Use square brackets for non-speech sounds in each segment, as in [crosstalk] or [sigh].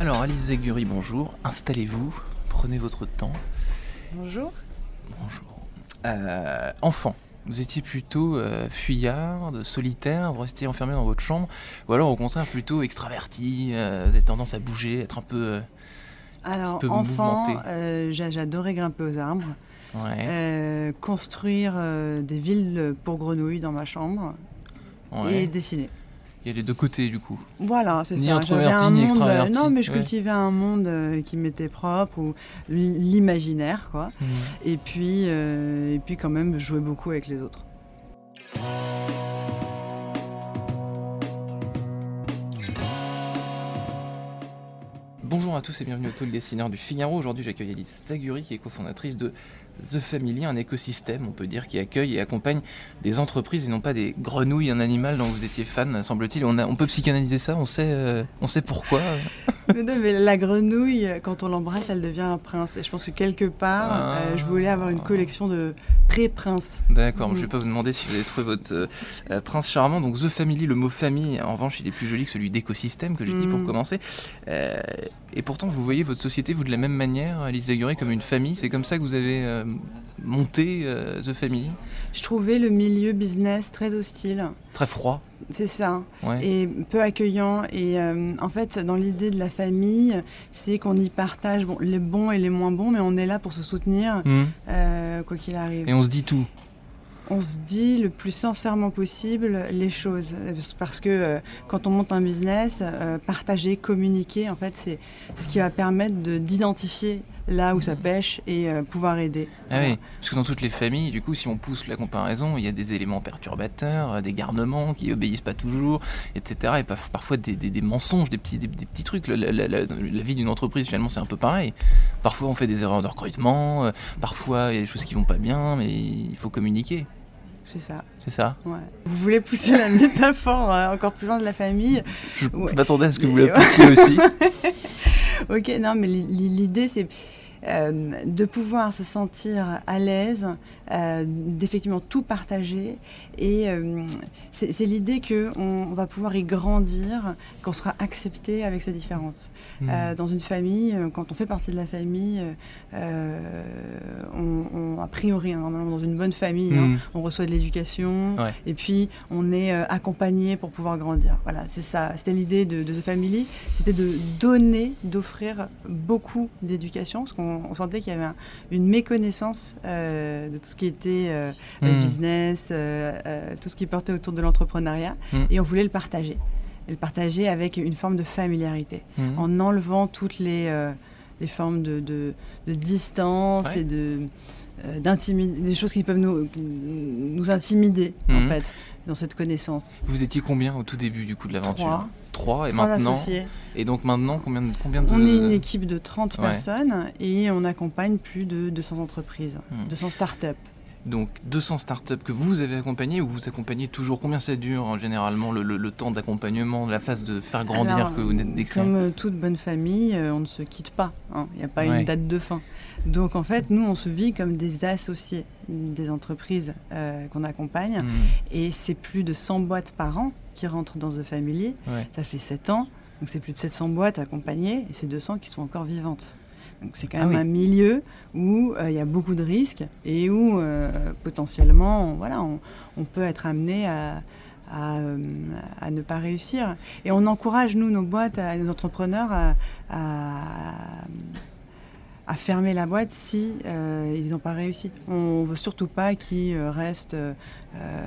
Alors Alice Zaguri, bonjour. Installez-vous, prenez votre temps. Bonjour. Bonjour. Euh, enfant, vous étiez plutôt euh, fuyard, solitaire, vous restiez enfermé dans votre chambre, ou alors au contraire plutôt extraverti, euh, vous avez tendance à bouger, être un peu... Alors, peu enfant, j'adorais grimper aux arbres, ouais, construire des villes pour grenouilles dans ma chambre ouais. et dessiner. Il y a les deux côtés du coup. Voilà, c'est Ni ça. introverti, J'avais un ni monde, euh, extraverti. Non, mais je Ouais. cultivais un monde euh, qui m'était propre ou l'imaginaire, quoi. Et puis, euh, et puis quand même, je jouais beaucoup avec les autres. Bonjour à tous et bienvenue au Talk Dessineur du Figaro. Aujourd'hui, j'accueille Alice Zaguri, qui est cofondatrice de The Family, un écosystème, on peut dire, qui accueille et accompagne des entreprises et non pas des grenouilles, un animal dont vous étiez fan, semble-t-il. On, a- on peut psychanalyser ça, on sait, euh, on sait pourquoi. [laughs] mais non, mais la grenouille, quand on l'embrasse, elle devient un prince. Et je pense que quelque part, Ah. euh, je voulais avoir une collection de pré-princes. D'accord, je Mhm. vais pas vous demander si vous avez trouvé votre euh, prince charmant. Donc The Family, le mot famille, en revanche, il est plus joli que celui d'écosystème que j'ai dit pour Mhm. commencer. Et pourtant, vous voyez votre société, vous, de la même manière, Alice Zaguri, comme une famille. C'est comme ça que vous avez monté euh, The Family Je trouvais le milieu business très hostile. Très froid. C'est ça. Ouais. et peu accueillant. Et euh, en fait, dans l'idée de la famille, c'est qu'on y partage bon, les bons et les moins bons, mais on est là pour se soutenir, Mhm. euh, quoi qu'il arrive. Et on se dit tout. On se dit le plus sincèrement possible les choses. Parce que euh, quand on monte un business, euh, partager, communiquer, en fait, c'est ce qui va permettre de- d'identifier là où ça pêche et euh, pouvoir aider. Ah oui, parce que dans toutes les familles, du coup, si on pousse la comparaison, il y a des éléments perturbateurs, euh, des garnements qui obéissent pas toujours, etc. Et parfois des, des- des mensonges, des petits, des, des petits trucs. La, la- la- la- la vie d'une entreprise, finalement, c'est un peu pareil. Parfois, on fait des erreurs de recrutement, euh, parfois, il y a des choses qui vont pas bien, mais il faut communiquer. C'est ça. C'est ça? Ouais. Vous voulez pousser la métaphore euh, encore plus loin de la famille? Je Ouais. m'attendais à ce que vous la poussiez aussi. [laughs] Ok, non, mais l'i- l'i- l'idée, c'est euh, de pouvoir se sentir à l'aise, euh, d'effectivement tout partager. Et euh, c'est l'idée qu'on on va pouvoir y grandir, qu'on sera accepté avec ses différences. Euh, dans une famille, quand on fait partie de la famille, on, on- a priori, hein, normalement dans une bonne famille, hein, Mhm. on reçoit de l'éducation Ouais. et puis on est euh, accompagné pour pouvoir grandir. Voilà, c'est ça. C'était l'idée de, de The Family, c'était de donner, d'offrir beaucoup d'éducation, parce qu'on on sentait qu'il y avait un- une méconnaissance euh, de tout ce qui était euh, Mhm. business, tout ce qui portait autour de l'entrepreneuriat, Mhm. et on voulait le partager. Et le partager avec une forme de familiarité en enlevant toutes les, les formes de, de- de distance Ouais. et de euh, des choses qui peuvent nous, nous intimider en Mhm. fait dans cette connaissance. Vous étiez combien au tout début du coup de l'aventure Trois. Trois, et Trois maintenant associés. Et donc maintenant, combien de, combien de... On est une équipe de 30 Ouais. personnes et on accompagne plus de 200 entreprises, Mhm. 200 startups. Donc 200 startups que vous avez accompagnées ou vous accompagnez toujours? Combien ça dure hein, généralement le, le- le temps d'accompagnement, la phase de faire grandir Alors, que vous venez de décrire? Comme euh, toute bonne famille, euh, on ne se quitte pas. hein. Il n'y a pas Ouais. une date de fin. Donc en fait, nous, on se vit comme des associés des entreprises euh, qu'on accompagne. Hmm, Et c'est plus de 100 boîtes par an qui rentrent dans The Family. ouais. Ça fait 7 ans. Donc c'est plus de 700 boîtes accompagnées et c'est 200 qui sont encore vivantes. Donc c'est quand Ah même oui. un milieu où euh, il y a beaucoup de risques et où euh, potentiellement voilà, on, on peut être amené à, à, euh, à ne pas réussir. Et on encourage, nous, nos boîtes, à, nos entrepreneurs à, à, à fermer la boîte si euh, ils n'ont pas réussi. On veut surtout pas qu'ils euh, restent... euh,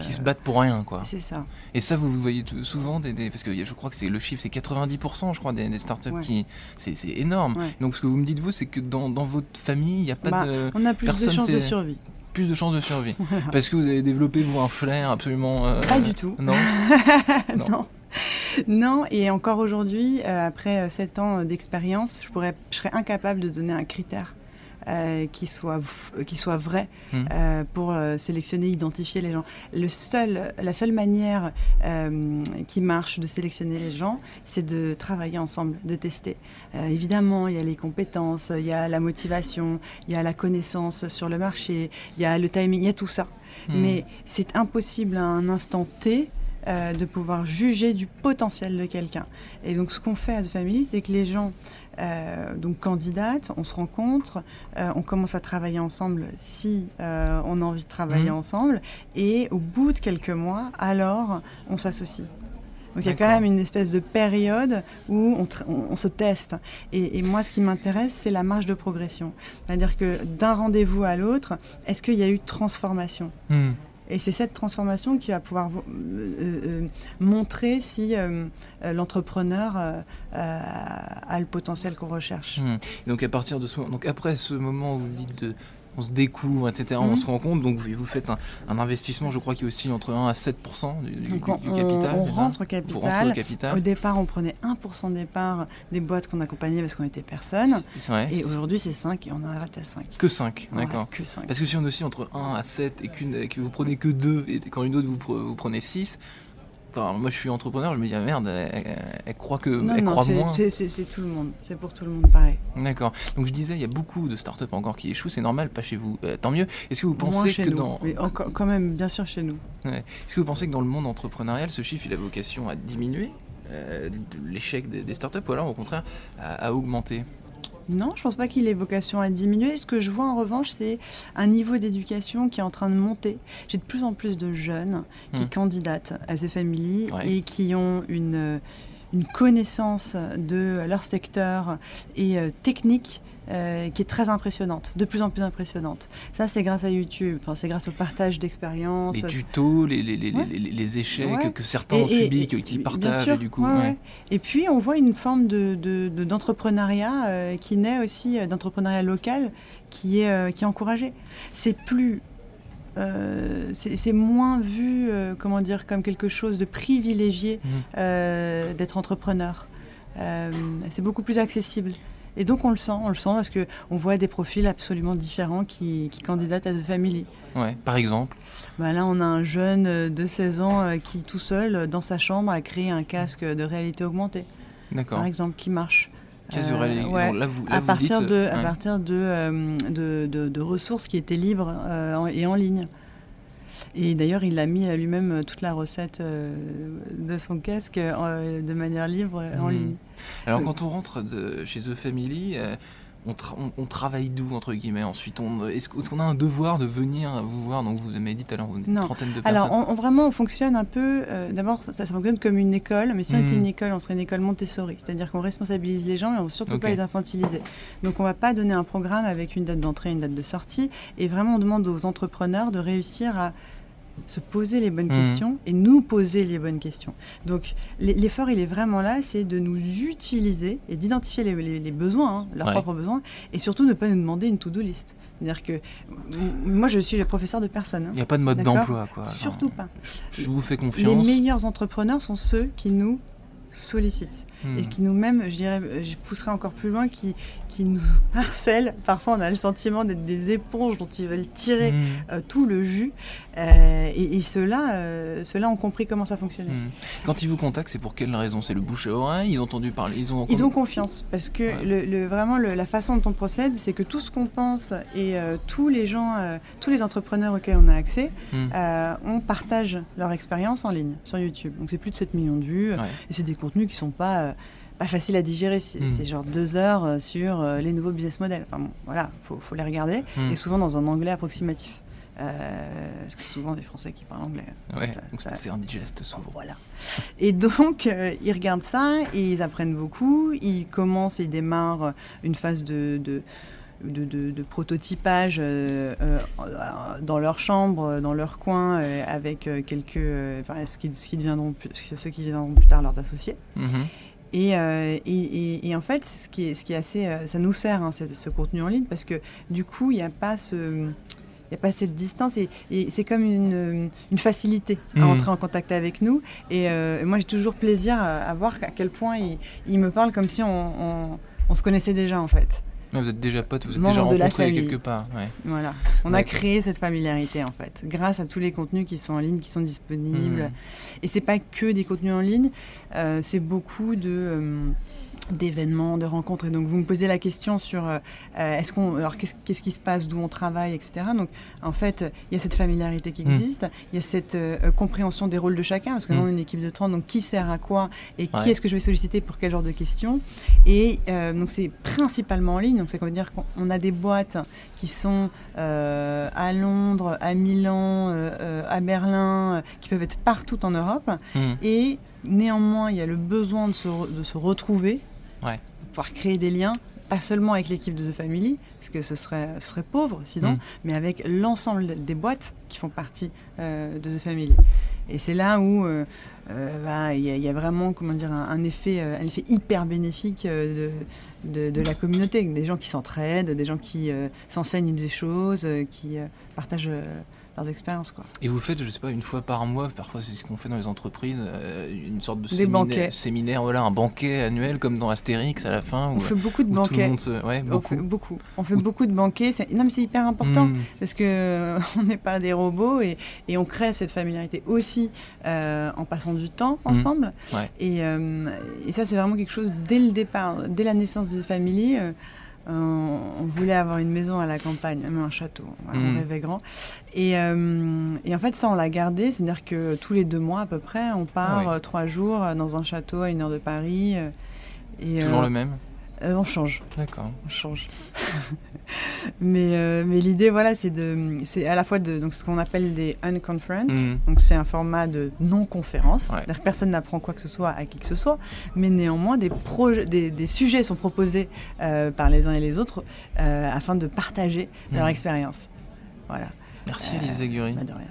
Qui se battent pour rien quoi. C'est ça. Et ça vous, vous voyez souvent des, des- parce que je crois que c'est le chiffre c'est 90% je crois des, des startups Ouais. qui c'est c'est énorme. Ouais. Donc ce que vous me dites vous c'est que dans, dans votre famille il n'y a pas Bah, de On a plus de chances de survie. plus de chances de survie [laughs] parce que vous avez développé vous un flair absolument euh, Pas du tout. Non. [laughs] Non. non. Non, et encore aujourd'hui, euh, après 7 ans d'expérience, je, pourrais, je serais incapable de donner un critère euh, qui, soit, qui soit vrai Mhm. euh, pour euh, sélectionner, identifier les gens. Le seul, la seule manière euh, qui marche de sélectionner les gens, c'est de travailler ensemble, de tester. Euh, évidemment, il y a les compétences, il y a la motivation, il y a la connaissance sur le marché, il y a le timing, il y a tout ça. Hmm. Mais c'est impossible à un instant T euh, de pouvoir juger du potentiel de quelqu'un. Et donc ce qu'on fait à The Family, c'est que les gens euh, donc candidatent, on se rencontre, euh, on commence à travailler ensemble si euh, on a envie de travailler Mhm. ensemble, et au bout de quelques mois, alors on s'associe. Donc il y a quand même une espèce de période où on, tr- on- on se teste. Et, et moi, ce qui m'intéresse, c'est la marge de progression. C'est-à-dire que d'un rendez-vous à l'autre, est-ce qu'il y a eu transformation? Hmm. Et c'est cette transformation qui va pouvoir vo- euh, euh, montrer si euh, l'entrepreneur a le potentiel qu'on recherche. Hmm. Donc à partir de ce moment, donc après ce moment vous dites de, on se découvre, etc., on Mhm. se rend compte, donc vous, vous faites un, un investissement, je crois, qui oscille entre 1 à 7% du, du- Donc on, du capital. on ça rentre au Vous rentrez capital. au capital. Au départ, on prenait 1% de départ des boîtes qu'on accompagnait parce qu'on était personne. Et aujourd'hui, c'est 5 et on arrête à 5. Que 5, Ouais, d'accord. que 5. Parce que si on oscille entre 1 à 7 et, qu'une, et que vous prenez que 2 et quand une autre vous, pre- vous prenez 6, moi je suis entrepreneur, je me dis ah, merde, elle, croit que Non, elle non, croit c'est- moins. c'est tout le monde. C'est pour tout le monde pareil. D'accord. Donc je disais, il y a beaucoup de startups encore qui échouent, c'est normal, pas chez vous. Euh, tant mieux. Est-ce que vous Moins pensez chez que nous. dans Mais encore- quand même, bien sûr, chez nous. Ouais. Est-ce que vous pensez que dans le monde entrepreneurial, ce chiffre il a vocation à diminuer euh, l'échec des, des startups ou alors au contraire à, à augmenter? Non, je pense pas qu'il ait vocation à diminuer. Ce que je vois en revanche, c'est un niveau d'éducation qui est en train de monter. J'ai de plus en plus de jeunes qui Hmm. candidatent à The Family Ouais. et qui ont une, une connaissance de leur secteur et euh, technique euh, qui est très impressionnante, de plus en plus impressionnante. Ça, c'est grâce à YouTube, enfin, c'est grâce au partage d'expériences. Les tutos, les, les, les, Ouais. les- les échecs Ouais. que certains ont subis, qu'ils partagent sûr, et du coup. ouais. Et puis on voit une forme de, de- de- d'entrepreneuriat euh, qui naît aussi euh, d'entrepreneuriat local qui est, qui est encouragé. C'est plus euh, c'est, moins vu, euh, comment dire, comme quelque chose de privilégié euh, d'être entrepreneur. C'est beaucoup plus accessible. Et donc on le sent, on le sent parce que on voit des profils absolument différents qui, qui candidatent à The Family. Ouais. Par exemple. Bah là, on a un jeune euh, de 16 ans euh, qui, tout seul, euh, dans sa chambre, a créé un casque de réalité augmentée, D'accord. par exemple, qui marche. Euh, ouais. Là, vous, là, à vous partir, dites, de, à ouais. partir de, euh, de, de- de ressources qui étaient libres euh, en- et en ligne. Et d'ailleurs, il a mis lui-même euh, toute la recette euh, de son casque euh, de manière libre en Hmm. ligne. Alors quand on rentre de, chez The Family, on, tra- on- on travaille d'où entre guillemets ensuite on, Est-ce qu'on a un devoir de venir vous voir? Donc vous m'avez dit tout à l'heure, vous êtes une trentaine de personnes. Alors, on, on- vraiment, on fonctionne un peu. euh, D'abord, ça, ça fonctionne comme une école, mais si on était une école, on serait une école Montessori. C'est-à-dire qu'on responsabilise les gens et on ne veut surtout pas les infantiliser. Donc, on ne va pas donner un programme avec une date d'entrée, une date de sortie. Et vraiment, on demande aux entrepreneurs de réussir à se poser les bonnes Mhm. questions et nous poser les bonnes questions. Donc, l'e- l'effort, il est vraiment là, c'est de nous utiliser et d'identifier les, les- les besoins, hein, leurs Ouais. propres besoins, et surtout ne pas nous demander une to-do list. C'est-à-dire que moi, je suis le professeur de personne. hein. Il n'y a pas de mode d'emploi quoi. Surtout Enfin, pas. Je vous fais Les confiance. meilleurs entrepreneurs sont ceux qui nous sollicitent Hmm. et qui nous même, je dirais, je pousserai encore plus loin, qui, qui nous [laughs] harcèlent. Parfois, on a le sentiment d'être des éponges dont ils veulent tirer Hmm. euh, tout le jus. Euh, et et ceux-là, euh, ont compris comment ça fonctionnait. Hmm. Quand ils vous contactent, c'est pour quelle raison? C'est le bouche à oreille? Ils ont entendu parler Ils ont. Ils ont confiance parce que Ouais. le, le- vraiment le- la façon dont on procède, c'est que tout ce qu'on pense et tous les gens, tous les entrepreneurs auxquels on a accès, Hmm. on partage leur expérience en ligne sur YouTube. Donc c'est plus de 7 millions de vues Ouais. et c'est des contenus qui sont pas euh, pas faciles à digérer. C'est Mm. c'est genre deux heures euh, sur euh, les nouveaux business models. Enfin bon, voilà, faut, faut les regarder Hmm. et souvent dans un anglais approximatif. Euh, parce que c'est souvent des Français qui parlent anglais. Ouais, Ça- donc ça- c'est indigeste souvent. voilà. Et donc, euh, ils regardent ça et ils apprennent beaucoup. Ils commencent et ils démarrent une phase de, de, de, de- de prototypage euh, euh, dans leur chambre, dans leur coin, euh, avec euh, quelques. euh, enfin, ce, qui, ce qui deviendront, plus- ceux qui deviendront plus tard leurs associés. Mhm. Et, euh, et, et- et en fait, ce qui est, ce qui est assez, euh, ça nous sert hein, ce, contenu en ligne parce que du coup, il n'y a pas ce, il y a pas cette distance et, et c'est comme une, une facilité à Mhm. entrer en contact avec nous. Et euh, moi, j'ai toujours plaisir à, à voir à quel point il, il me parle comme si on, on- on se connaissait déjà en fait. Ouais, vous êtes déjà potes, vous êtes déjà rencontrés quelque part. Ouais. Voilà, on a créé cette familiarité en fait, grâce à tous les contenus qui sont en ligne, qui sont disponibles. Mhm. Et c'est pas que des contenus en ligne, euh, c'est beaucoup de, euh, d'événements, de rencontres. Et donc vous me posez la question sur euh, est-ce qu'on, alors qu'est-ce, qu'est-ce qui se passe, d'où on travaille, etc. Donc en fait, il y a cette familiarité qui existe, il y a cette euh, compréhension des rôles de chacun, parce que nous on est une équipe de 30, donc qui sert à quoi et qui est-ce que je vais solliciter pour quel genre de questions. Et euh, donc c'est principalement en ligne, donc qu'on veut dire qu'on a des boîtes qui sont à Londres, à Milan, à Berlin, qui peuvent être partout en Europe. Et néanmoins, il y a le besoin de se, de se retrouver pouvoir créer des liens, pas seulement avec l'équipe de The Family, parce que ce serait, ce serait pauvre sinon, mm. mais avec l'ensemble des boîtes qui font partie euh, de The Family. Et c'est là où euh, euh, bah, il y, a vraiment comment dire, un, effet, un effet hyper bénéfique de, de, de, la communauté, des gens qui s'entraident, des gens qui s'enseignent des choses, qui partagent leurs expériences. Quoi. Et vous faites, je sais pas, une fois par mois, parfois c'est ce qu'on fait dans les entreprises, euh, une sorte de séminaire, séminaire, voilà, un banquet annuel comme dans Astérix à la fin. On fait beaucoup de banquets. Ouais, beaucoup. On fait beaucoup. On fait beaucoup de banquets. Non, mais c'est hyper important hmm. parce que euh, [laughs] on n'est pas des robots et, et, on crée cette familiarité aussi euh, en passant du temps hmm. ensemble. Et, et, ça, c'est vraiment quelque chose dès le départ, dès la naissance de Family on, voulait avoir une maison à la campagne, même un château. On hmm. rêvait grand. Euh, et, en fait, ça, on l'a gardé. C'est-à-dire que tous les deux mois, à peu près, on part euh, trois jours dans un château à une heure de Paris. Euh, et, Toujours le même euh, on change. D'accord. On change. [laughs] mais euh, mais l'idée, voilà, c'est de, c'est à la fois de donc ce qu'on appelle des unconference. Mhm. Donc c'est un format de non-conférence. Personne n'apprend quoi que ce soit à qui que ce soit, mais néanmoins des projets, des, sujets sont proposés euh, par les uns et les autres afin de partager leur mhm. expérience. Voilà. Merci Elise Aguirre. Bah, de rien.